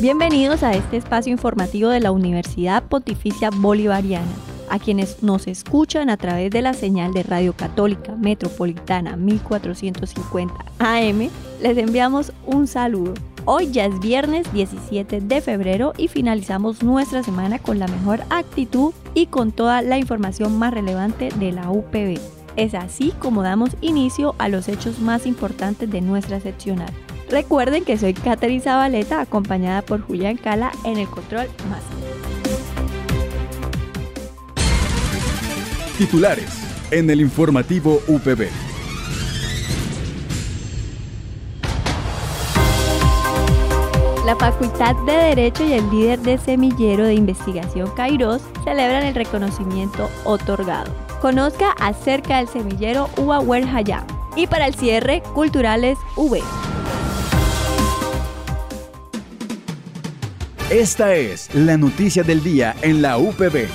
Bienvenidos a este espacio informativo de la Universidad Pontificia Bolivariana. A quienes nos escuchan a través de la señal de Radio Católica Metropolitana 1450 AM, les enviamos un saludo. Hoy ya es viernes 17 de febrero y finalizamos nuestra semana con la mejor actitud y con toda la información más relevante de la UPB. Es así como damos inicio a los hechos más importantes de nuestra seccional. Recuerden que soy Catherine Zabaleta, acompañada por Julián Cala en el control más. Titulares en el informativo UPB. La Facultad de Derecho y el líder de semillero de investigación Kairos celebran el reconocimiento otorgado. Conozca acerca del semillero Uwa Hayam. Y para el cierre, Culturales V. Esta es la noticia del día en la UPB.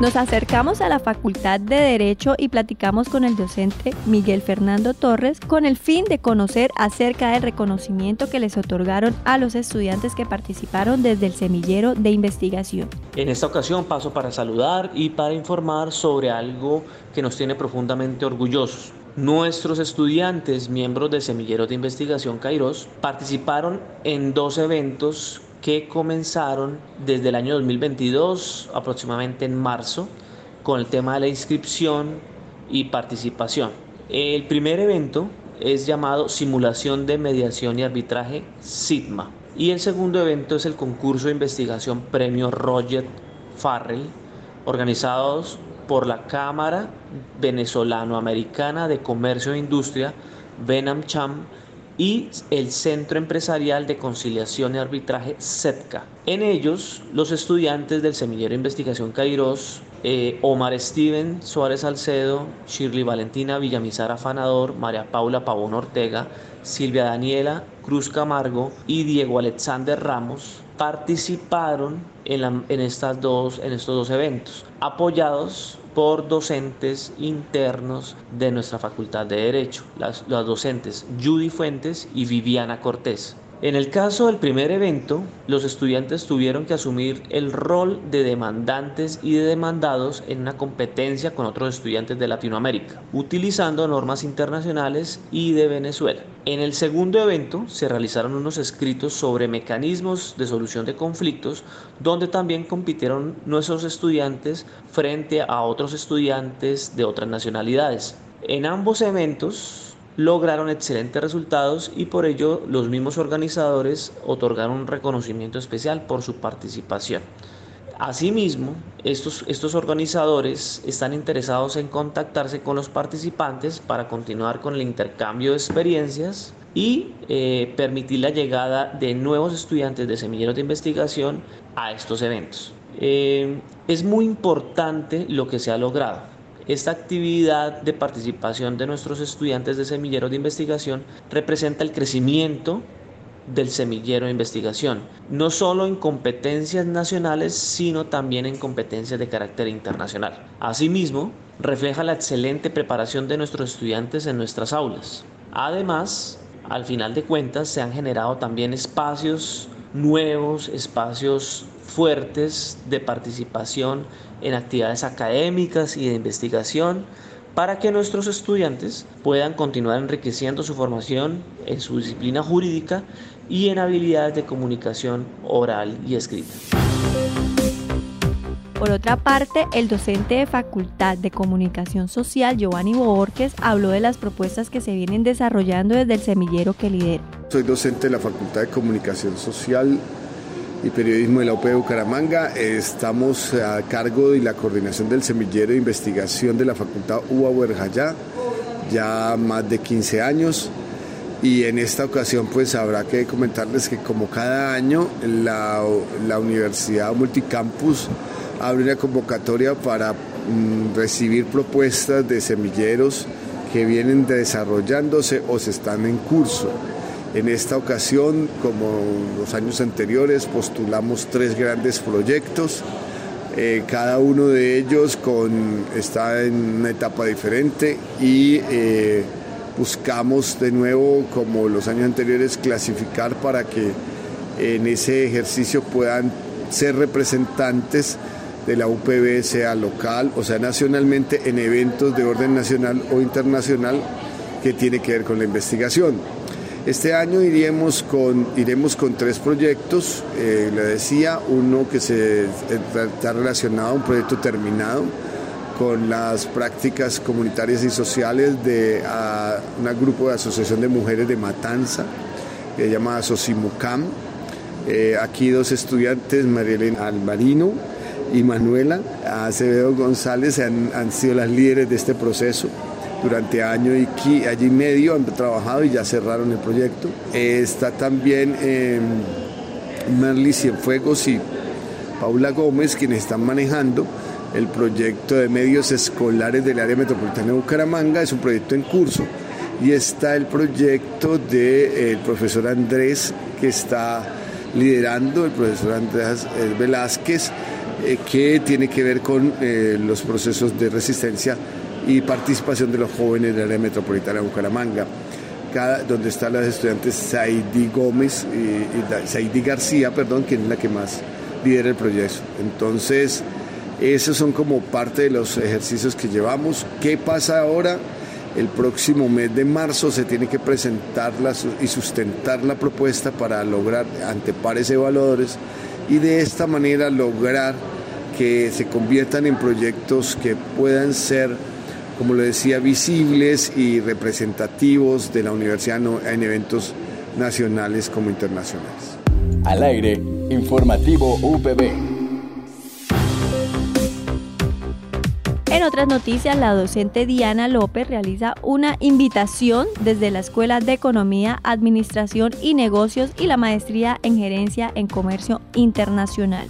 Nos acercamos a la Facultad de Derecho y platicamos con el docente Miguel Fernando Torres con el fin de conocer acerca del reconocimiento que les otorgaron a los estudiantes que participaron desde el semillero de investigación. En esta ocasión paso para saludar y para informar sobre algo que nos tiene profundamente orgullosos. Nuestros estudiantes, miembros de Semilleros de Investigación Kairos, participaron en dos eventos que comenzaron desde el año 2022, aproximadamente en marzo, con el tema de la inscripción y participación. El primer evento es llamado Simulación de Mediación y Arbitraje SIGMA y el segundo evento es el concurso de investigación Premio Roger Farrell, organizados por la Cámara Venezolano-Americana de Comercio e Industria, VENAMCHAM, y el Centro Empresarial de Conciliación y Arbitraje, CETCA. En ellos, los estudiantes del Semillero de Investigación Kairos, eh, Omar Steven Suárez Salcedo, Shirley Valentina Villamizar Afanador, María Paula Pavón Ortega, Silvia Daniela Cruz Camargo y Diego Alexander Ramos participaron en, estas dos, en estos dos eventos, apoyados por docentes internos de nuestra Facultad de Derecho, las, las docentes Judy Fuentes y Viviana Cortés. En el caso del primer evento, los estudiantes tuvieron que asumir el rol de demandantes y de demandados en una competencia con otros estudiantes de Latinoamérica, utilizando normas internacionales y de Venezuela. En el segundo evento se realizaron unos escritos sobre mecanismos de solución de conflictos, donde también compitieron nuestros estudiantes frente a otros estudiantes de otras nacionalidades. En ambos eventos lograron excelentes resultados y por ello los mismos organizadores otorgaron un reconocimiento especial por su participación. Asimismo, estos, estos organizadores están interesados en contactarse con los participantes para continuar con el intercambio de experiencias y eh, permitir la llegada de nuevos estudiantes de semilleros de investigación a estos eventos. Eh, es muy importante lo que se ha logrado esta actividad de participación de nuestros estudiantes de semilleros de investigación representa el crecimiento del semillero de investigación, no solo en competencias nacionales, sino también en competencias de carácter internacional. Asimismo, refleja la excelente preparación de nuestros estudiantes en nuestras aulas. Además, al final de cuentas, se han generado también espacios nuevos, espacios fuertes de participación en actividades académicas y de investigación para que nuestros estudiantes puedan continuar enriqueciendo su formación en su disciplina jurídica y en habilidades de comunicación oral y escrita. Por otra parte, el docente de Facultad de Comunicación Social, Giovanni Borges, habló de las propuestas que se vienen desarrollando desde el semillero que lidera. Soy docente de la Facultad de Comunicación Social y Periodismo de la UP de Bucaramanga. Estamos a cargo de la coordinación del semillero de investigación de la Facultad UBA Huerjayá ya más de 15 años y en esta ocasión pues habrá que comentarles que como cada año la, la Universidad Multicampus abre una convocatoria para mm, recibir propuestas de semilleros que vienen desarrollándose o se están en curso. En esta ocasión, como los años anteriores, postulamos tres grandes proyectos. Eh, cada uno de ellos con, está en una etapa diferente y eh, buscamos de nuevo, como los años anteriores, clasificar para que en ese ejercicio puedan ser representantes de la UPB, sea local o sea nacionalmente, en eventos de orden nacional o internacional que tiene que ver con la investigación. Este año iremos con, iremos con tres proyectos, eh, le decía, uno que se, está relacionado a un proyecto terminado, con las prácticas comunitarias y sociales de un grupo de asociación de mujeres de Matanza, que se llama Asocimucam. Eh, aquí dos estudiantes, Marielena Almarino y Manuela Acevedo González, han, sido las líderes de este proceso. Durante año y, año y medio han trabajado y ya cerraron el proyecto. Está también eh, Merly Cienfuegos y Paula Gómez, quienes están manejando el proyecto de medios escolares del área metropolitana de Bucaramanga, es un proyecto en curso. Y está el proyecto del eh, profesor Andrés, que está liderando, el profesor Andrés eh, Velázquez, eh, que tiene que ver con los procesos de resistencia y participación de los jóvenes del área metropolitana de Bucaramanga. Donde están las estudiantes Saidi Gómez y, y Saidi García, perdón, quien es la que más lidera el proyecto. Entonces, esos son como parte de los ejercicios que llevamos. ¿Qué pasa ahora? El próximo mes de marzo se tiene que presentar y sustentar la propuesta para lograr ante pares evaluadores y de esta manera lograr que se conviertan en proyectos que puedan ser, como lo decía, visibles y representativos de la universidad en eventos nacionales como internacionales. Al aire, informativo UPB. Otras noticias, la docente Diana López realiza una invitación desde la Escuela de Economía, Administración y Negocios y la Maestría en Gerencia en Comercio Internacional.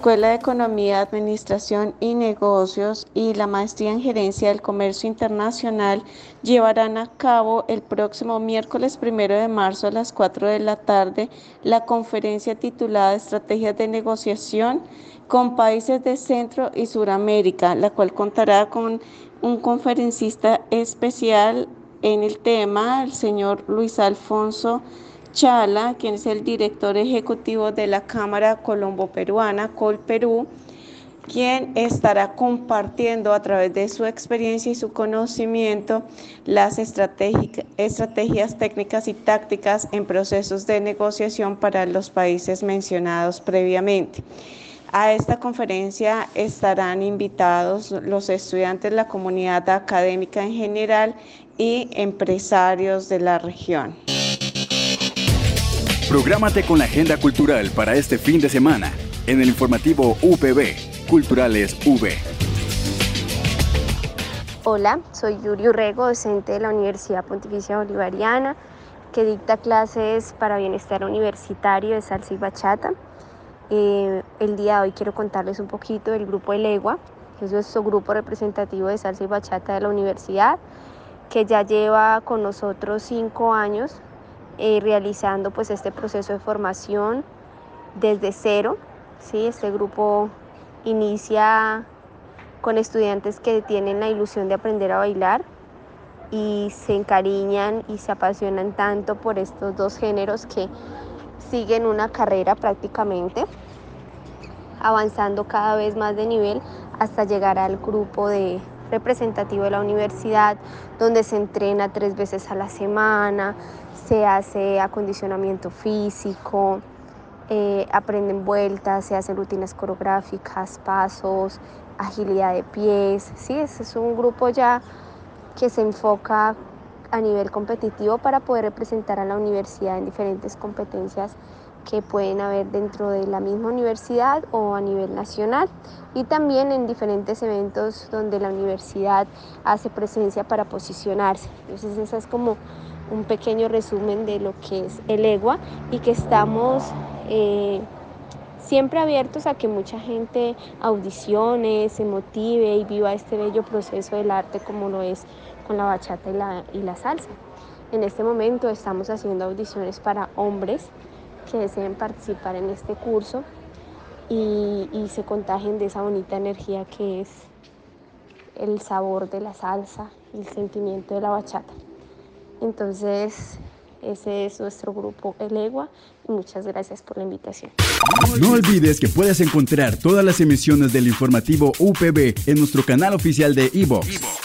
Escuela de Economía, Administración y Negocios y la Maestría en Gerencia del Comercio Internacional llevarán a cabo el próximo miércoles primero de marzo a las 4 de la tarde la conferencia titulada Estrategias de Negociación con países de Centro y Suramérica, la cual contará con un conferencista especial en el tema, el señor Luis Alfonso Chala, quien es el director ejecutivo de la Cámara Colombo-Peruana, Col Perú, quien estará compartiendo a través de su experiencia y su conocimiento las estrategias técnicas y tácticas en procesos de negociación para los países mencionados previamente. A esta conferencia estarán invitados los estudiantes, la comunidad académica en general y empresarios de la región. Prográmate con la agenda cultural para este fin de semana en el informativo UPB, Culturales V. Hola, soy Yuri Urrego, docente de la Universidad Pontificia Bolivariana, que dicta clases para bienestar universitario de salsa y bachata. Eh, el día de hoy quiero contarles un poquito del grupo El Egua, que es nuestro grupo representativo de salsa y bachata de la universidad, que ya lleva con nosotros cinco años eh, realizando pues este proceso de formación desde cero. ¿sí? Este grupo inicia con estudiantes que tienen la ilusión de aprender a bailar y se encariñan y se apasionan tanto por estos dos géneros que siguen una carrera prácticamente, avanzando cada vez más de nivel hasta llegar al grupo de representativo de la universidad, donde se entrena tres veces a la semana, se hace acondicionamiento físico, eh, aprenden vueltas, se hacen rutinas coreográficas, pasos, agilidad de pies. Sí, ese es un grupo ya que se enfoca a nivel competitivo para poder representar a la universidad en diferentes competencias que pueden haber dentro de la misma universidad o a nivel nacional y también en diferentes eventos donde la universidad hace presencia para posicionarse. Entonces esa es como un pequeño resumen de lo que es el EGUA y que estamos eh, siempre abiertos a que mucha gente audicione, se motive y viva este bello proceso del arte como lo es con la bachata y la, y la salsa. En este momento estamos haciendo audiciones para hombres que deseen participar en este curso y, y se contagien de esa bonita energía que es el sabor de la salsa, el sentimiento de la bachata. Entonces, ese es nuestro grupo El Egua y muchas gracias por la invitación. No olvides que puedes encontrar todas las emisiones del informativo UPB en nuestro canal oficial de iVox,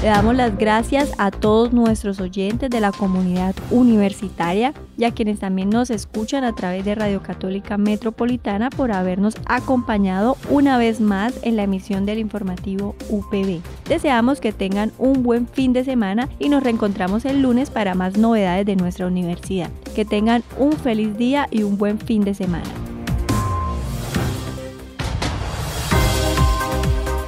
Le damos las gracias a todos nuestros oyentes de la comunidad universitaria y a quienes también nos escuchan a través de Radio Católica Metropolitana por habernos acompañado una vez más en la emisión del informativo UPB. Deseamos que tengan un buen fin de semana y nos reencontramos el lunes para más novedades de nuestra universidad. Que tengan un feliz día y un buen fin de semana.